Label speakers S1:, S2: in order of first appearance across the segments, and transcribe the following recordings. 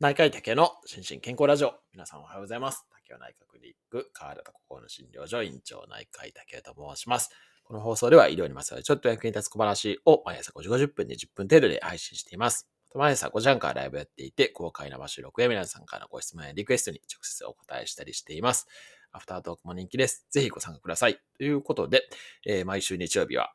S1: 内科医竹の心身健康ラジオ。皆さんおはようございます。竹尾内科クリニック、川田と心の診療所院長内科医竹と申します。この放送では医療にまつわるちょっと役に立つ小話を毎朝5時50分で10分程度で配信しています。毎朝5時半からライブやっていて、公開生収録や皆さんからのご質問やリクエストに直接お答えしたりしています。アフタートークも人気です。ぜひご参加ください。ということで、えー、毎週日曜日は、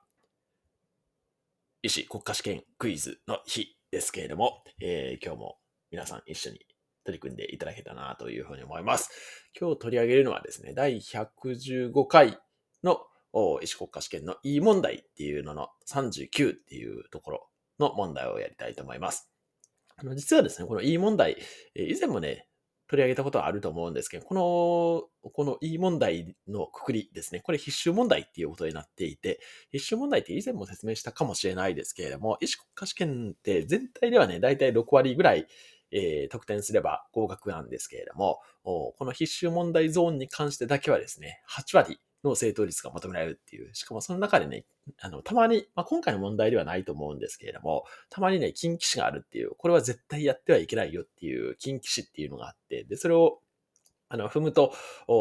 S1: 医師国家試験クイズの日ですけれども、えー、今日も皆さん一緒に取り組んでいただけたなというふうに思います。今日取り上げるのはですね、第115回の医師国家試験の E 問題っていうのの39っていうところの問題をやりたいと思います。あの実はですね、この E 問題、以前もね、取り上げたことはあると思うんですけど、この、この E 問題のくくりですね。これ必修問題っていうことになっていて、必修問題って以前も説明したかもしれないですけれども、医師国家試験って全体ではね、だいたい6割ぐらいえー、得点すれば合格なんですけれども、この必修問題ゾーンに関してだけはですね、8割の正答率が求められるっていう、しかもその中でね、あの、たまに、まあ、今回の問題ではないと思うんですけれども、たまにね、近畿視があるっていう、これは絶対やってはいけないよっていう近畿視っていうのがあって、で、それを、あの、踏むと、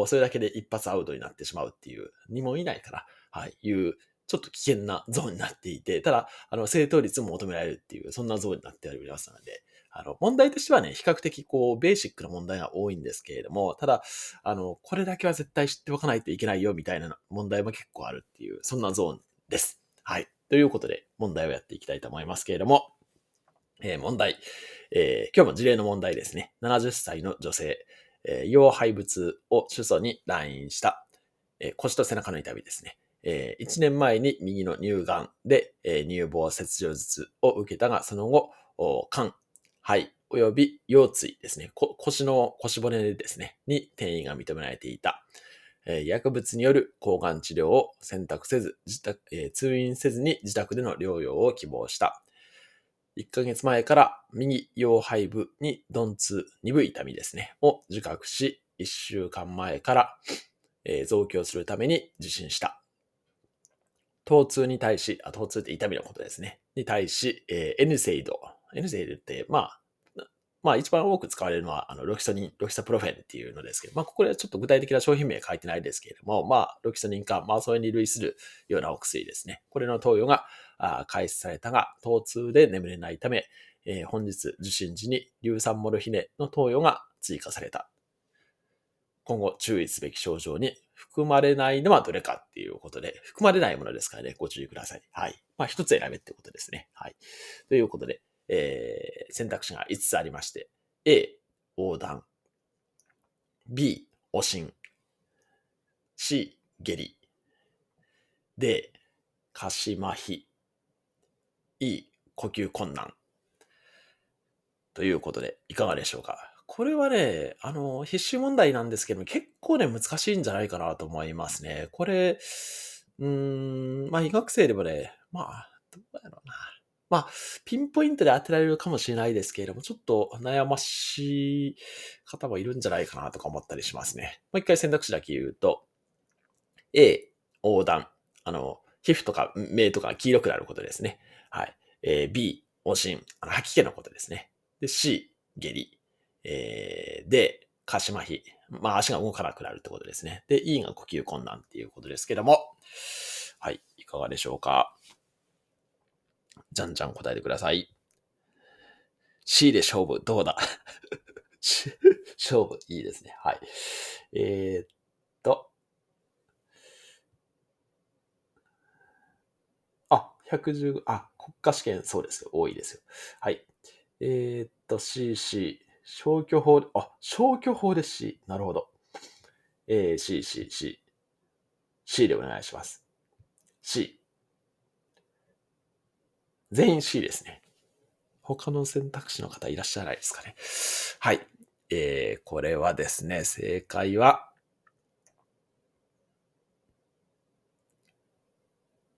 S1: それだけで一発アウトになってしまうっていう、2問以内から、はい、いう、ちょっと危険なゾーンになっていて、ただ、あの、正答率も求められるっていう、そんなゾーンになっておりますので、あの、問題としてはね、比較的こう、ベーシックな問題が多いんですけれども、ただ、あの、これだけは絶対知っておかないといけないよみたいな問題も結構あるっていう、そんなゾーンです。はい。ということで、問題をやっていきたいと思いますけれども、えー、問題。えー、今日も事例の問題ですね。70歳の女性、えー、腰背部痛を主訴に来院した、えー、腰と背中の痛みですね。えー、1年前に右の乳がんで、えー、乳房切除術を受けたが、その後、肝、肺、および腰椎ですね。腰の腰骨ですね。に転移が認められていた。え、薬物による抗がん治療を選択せず、自宅、え、通院せずに自宅での療養を希望した。1ヶ月前から右腰背部に鈍痛、鈍い痛みですね、を自覚し、1週間前から、え、増強するために受診した。疼痛に対し、あ、疼痛って痛みのことですね。に対し、えー、N セイド、エルゼールって、まあ、まあ一番多く使われるのは、あの、ロキソニン、ロキソプロフェンっていうのですけど、まあここでちょっと具体的な商品名書いてないですけれども、まあ、ロキソニンか、まあそれに類するようなお薬ですね。これの投与が開始されたが、疼痛で眠れないため、えー、本日受診時に硫酸モルヒネの投与が追加された。今後注意すべき症状に含まれないのはどれかっていうことで、含まれないものですからね、ご注意ください。はい。まあ一つ選べってことですね。はい。ということで、えー、選択肢が5つありまして、A、横断。B、おしん。C、下痢。D、下肢麻痺。E、呼吸困難。ということで、いかがでしょうか？これはね、あの、必修問題なんですけども、結構ね、難しいんじゃないかなと思いますね。これ、うーん、まあ、医学生でもね、まあ、どうやろうな。まあ、ピンポイントで当てられるかもしれないですけれども、ちょっと悩ましい方もいるんじゃないかなとか思ったりしますね。もう一回選択肢だけ言うと、A、横断。あの、皮膚とか目とか黄色くなることですね。はい。えー、B、おしん。あの、吐き気のことですね。で、C、下痢。えー、で、下肢麻痺。まあ、足が動かなくなるってことですね。で、E が呼吸困難っていうことですけども、はい。いかがでしょうかじゃんじゃん答えてください。C で勝負、どうだ？勝負、いいですね。はい。えー、っと。あ、115、あ、国家試験、そうですよ。多いですよ。はい。えー、っと、CC、消去法、あ、消去法で C。なるほど。えー、C、C、C。C でお願いします。C。全員 C ですね。他の選択肢の方いらっしゃらないですかね。はい。えー、これはですね、正解は、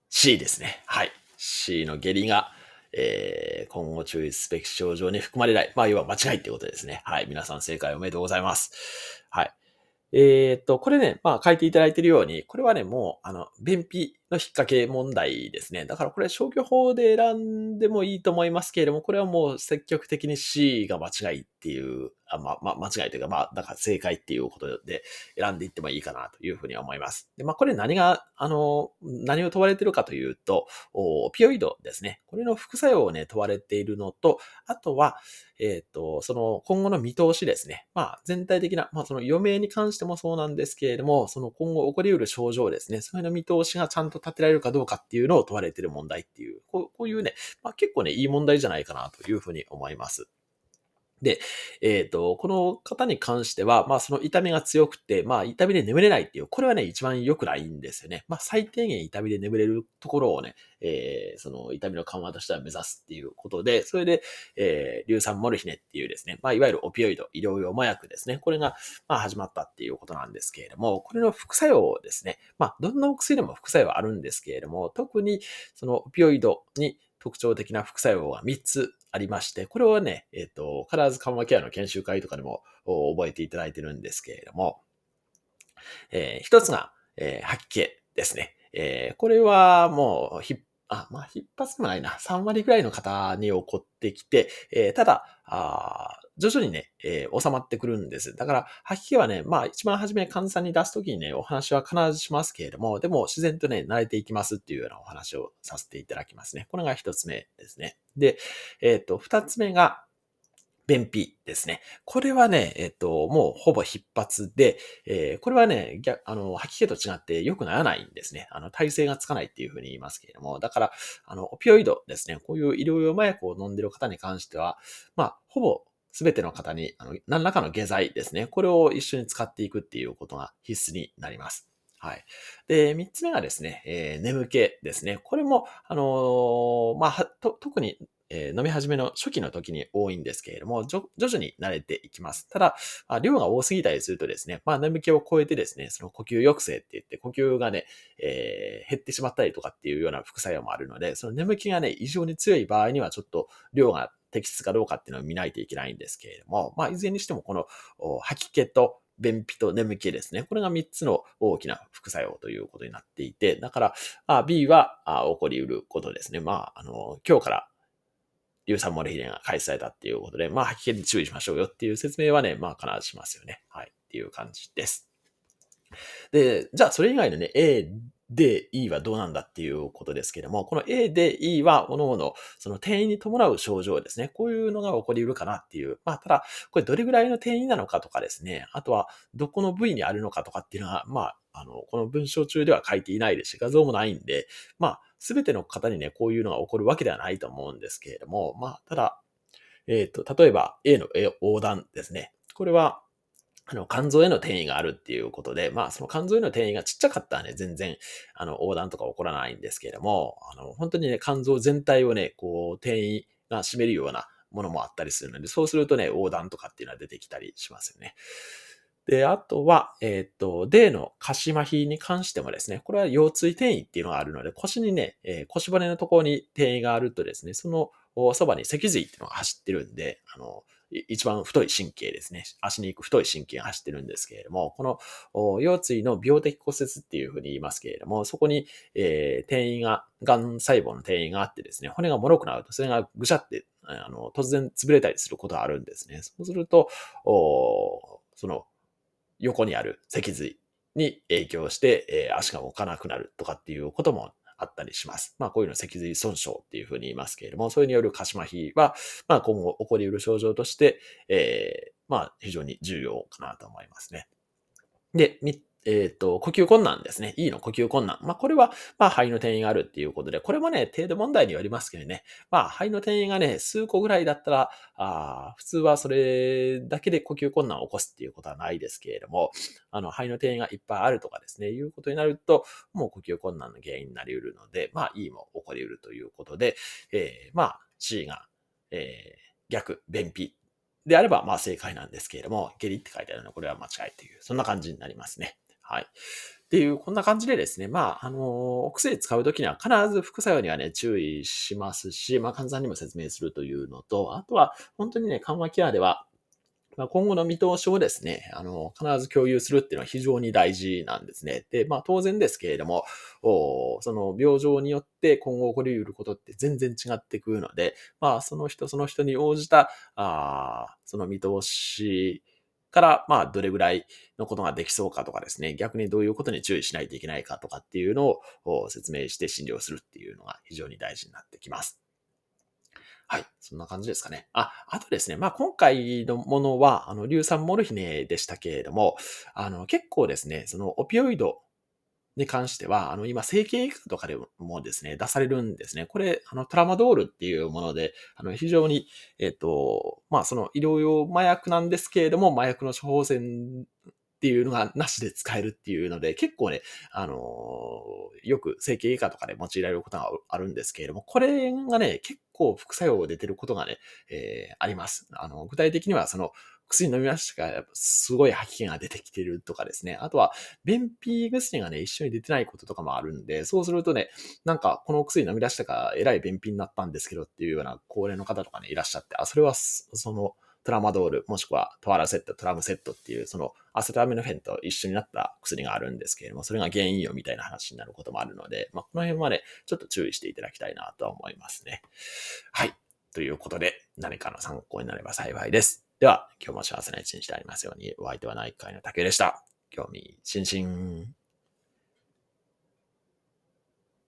S1: C ですね。はい。C の下痢が、えー、今後注意すべき症状に含まれない。まあ、要は間違いってことですね。はい。皆さん正解おめでとうございます。はい。えー、っと、これね、まあ書いていただいているように、これはね、もう、あの、便秘の引っ掛け問題ですね。だからこれ消去法で選んでもいいと思いますけれども、これはもう積極的に C が間違いっていう、あまあ、まあ、間違いというか、まあ、だから正解っていうことで選んでいってもいいかなというふうに思います。で、まあ、これ何が、あの、何を問われているかというと、オピオイドですね。これの副作用をね、問われているのと、あとは、えっ、ー、と、その今後の見通しですね。まあ、全体的な、まあ、その余命に関してもそうなんですけれども、その今後起こり得る症状ですね。それの見通しがちゃんとと立てられるかどうかっていうのを問われている問題っていう、こうこういうね、まあ、結構ね、いい問題じゃないかなというふうに思います。で、えっ、ー、と、この方に関しては、まあその痛みが強くて、まあ痛みで眠れないっていう、これはね、一番良くないんですよね。まあ最低限痛みで眠れるところをね、えー、その痛みの緩和としては目指すっていうことで、それで、えー、硫酸モルヒネっていうですね、まあいわゆるオピオイド、医療用麻薬ですね。これが、まあ始まったっていうことなんですけれども、これの副作用ですね。まあどんなお薬でも副作用はあるんですけれども、特にそのオピオイドに特徴的な副作用が3つありまして、これはね、えっ、ー、と、必ず緩和ケアの研修会とかでも覚えていただいてるんですけれども、えー、一つが、えー、吐き気ですね。えー、これはもう、ひっあ、まあ、一発でもないな。3割ぐらいの方に起こってきて、えー、ただ、あ徐々にね、えー、収まってくるんです。だから、吐き気はね、まあ一番初め患者さんに出すときにね、お話は必ずしますけれども、でも自然とね、慣れていきますっていうようなお話をさせていただきますね。これが一つ目ですね。で、えっ、ー、と、二つ目が、便秘ですね。これはね、えっと、もうほぼ必発で、えー、これはね、逆、あの、吐き気と違って良くならないんですね。あの、体勢がつかないっていうふうに言いますけれども、だから、あの、オピオイドですね。こういう医療用麻薬を飲んでる方に関しては、まあ、ほぼすべての方に、あの、何らかの下剤ですね。これを一緒に使っていくっていうことが必須になります。はい。で、三つ目がですね、えー、眠気ですね。これも、あのー、まあ、特にえー、飲み始めの初期の時に多いんですけれども、徐々に慣れていきます。ただ、量が多すぎたりするとですね、まあ、眠気を超えてですね、その呼吸抑制って言って、呼吸がね、えー、減ってしまったりとかっていうような副作用もあるので、その眠気がね、異常に強い場合にはちょっと量が適切かどうかっていうのを見ないといけないんですけれども、まあ、いずれにしてもこの吐き気と便秘と眠気ですね。これが3つの大きな副作用ということになっていて、だから、B は起こり得ることですね。まあ、あの、今日から硫酸モルヒネが開始されたっていうことで、まあ、吐き気に注意しましょうよっていう説明はね、まあ、必ずしますよね。はい。っていう感じです。で、じゃあ、それ以外のね、A、で、E はどうなんだっていうことですけども、この A で E は、各々、その転移に伴う症状ですね。こういうのが起こり得るかなっていう。まあ、ただ、これどれぐらいの転移なのかとかですね。あとは、どこの部位にあるのかとかっていうのは、まあ、あの、この文章中では書いていないですし、画像もないんで、まあ、すべての方にね、こういうのが起こるわけではないと思うんですけれども、まあ、ただ、えっ、ー、と、例えば A の横断ですね。これは、あの、肝臓への転移があるっていうことで、まあ、その肝臓への転移がちっちゃかったらね、全然、あの、横断とか起こらないんですけれども、あの、本当にね、肝臓全体をね、こう、転移が占めるようなものもあったりするので、そうするとね、横断とかっていうのは出てきたりしますよね。で、あとは、えっ、ー、と、D の下肢麻痺に関してもですね、これは腰椎転移っていうのがあるので、腰にね、えー、腰骨のところに転移があるとですね、そのそばに脊髄っていうのが走ってるんで、あの、一番太い神経ですね。足に行く太い神経が走ってるんですけれども、この腰椎の病的骨折っていうふうに言いますけれども、そこに、えー、転移が、癌細胞の転移があってですね、骨が脆くなると、それがぐしゃって、あの、突然潰れたりすることがあるんですね。そうすると、その、横にある脊髄に影響して、えー、足が動かなくなるとかっていうこともあったりします。まあ、こういうの脊髄損傷っていうふうに言いますけれども、それによる鹿島皮は、まあ、今後起こり得る症状として、えー、まあ、非常に重要かなと思いますね。で、えっ、ー、と、呼吸困難ですね。E の？呼吸困難。まあ、これは、まあ、肺の転移があるっていうことで、これもね、程度問題によりますけどね。まあ、肺の転移がね、数個ぐらいだったら、ああ普通はそれだけで呼吸困難を起こすっていうことはないですけれども、あの、肺の転移がいっぱいあるとかですね、いうことになると、もう呼吸困難の原因になり得るので、まあ、E も起こり得るということで、えー、まあ、C が、えー、逆、便秘であれば、まあ正解なんですけれども、下痢って書いてあるのはこれは間違いという、そんな感じになりますね。はい。っていう、こんな感じでですね、まあ、あの、お薬使うときには必ず副作用にはね、注意しますし、まあ、患者さんにも説明するというのと、あとは、本当にね、緩和ケアでは、まあ、今後の見通しをですね、あの、必ず共有するっていうのは非常に大事なんですね。で、まあ当然ですけれども、おその病状によって今後起こり得ることって全然違ってくるので、まあその人その人に応じた、あその見通しから、まあどれぐらいのことができそうかとかですね、逆にどういうことに注意しないといけないかとかっていうのを説明して診療するっていうのが非常に大事になってきます。はい。そんな感じですかね。あ、あとですね。まあ、今回のものは、あの、硫酸モルヒネでしたけれども、あの、結構ですね、そのオピオイドに関しては、あの、今、整形外科とかでもですね、出されるんですね。これ、あの、トラマドールっていうもので、あの、非常に、えっ、と、まあ、その医療用麻薬なんですけれども、麻薬の処方箋っていうのがなしで使えるっていうので、結構ね、あの、よく整形外科とかで用いられることがあるんですけれども、これがね、結構副作用が出てることがね、えー、あります。あの、具体的にはその、薬飲みましたが、すごい吐き気が出てきてるとかですね。あとは、便秘薬がね、一緒に出てないこととかもあるんで、そうするとね、なんか、この薬飲み出したから、えらい便秘になったんですけどっていうような高齢の方とかね、いらっしゃって、あ、それは、その、トラマドール、もしくはトワラセット、トラムセットっていう、そのアセトアミノフェンと一緒になった薬があるんですけれども、それが原因よみたいな話になることもあるので、まあ、この辺までちょっと注意していただきたいなとは思いますね。はい。ということで、何かの参考になれば幸いです。では、今日も幸せな一日でありますように、お相手は内科医の竹でした。興味津々。